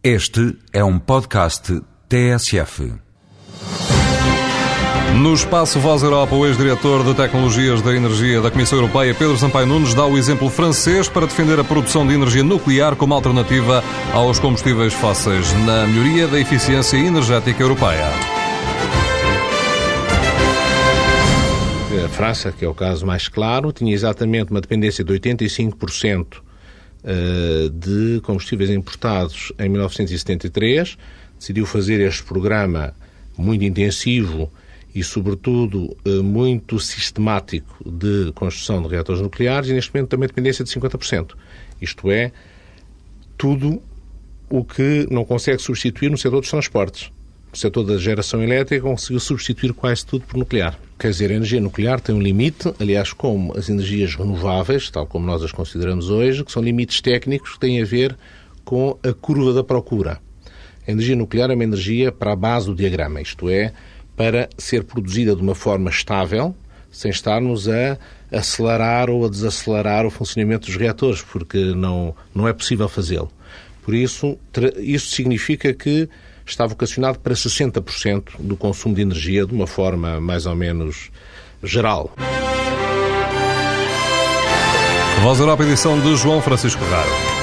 Este é um podcast TSF. No espaço Voz Europa, o ex-diretor de Tecnologias da Energia da Comissão Europeia, Pedro Sampaio Nunes, dá o exemplo francês para defender a produção de energia nuclear como alternativa aos combustíveis fósseis na melhoria da eficiência energética europeia. A França, que é o caso mais claro, tinha exatamente uma dependência de 85% eh, de combustíveis importados em 1973, decidiu fazer este programa muito intensivo e, sobretudo, eh, muito sistemático de construção de reatores nucleares e, neste momento, também dependência de 50%. Isto é, tudo o que não consegue substituir no setor dos transportes. O setor da geração elétrica conseguiu substituir quase tudo por nuclear. Quer dizer, a energia nuclear tem um limite, aliás, como as energias renováveis, tal como nós as consideramos hoje, que são limites técnicos que têm a ver com a curva da procura. A energia nuclear é uma energia para a base do diagrama, isto é, para ser produzida de uma forma estável, sem estarmos a acelerar ou a desacelerar o funcionamento dos reatores, porque não, não é possível fazê-lo. Por isso, isso significa que está vocacionado para 60% do consumo de energia de uma forma mais ou menos geral. Voz Europa, edição de João Francisco Raro.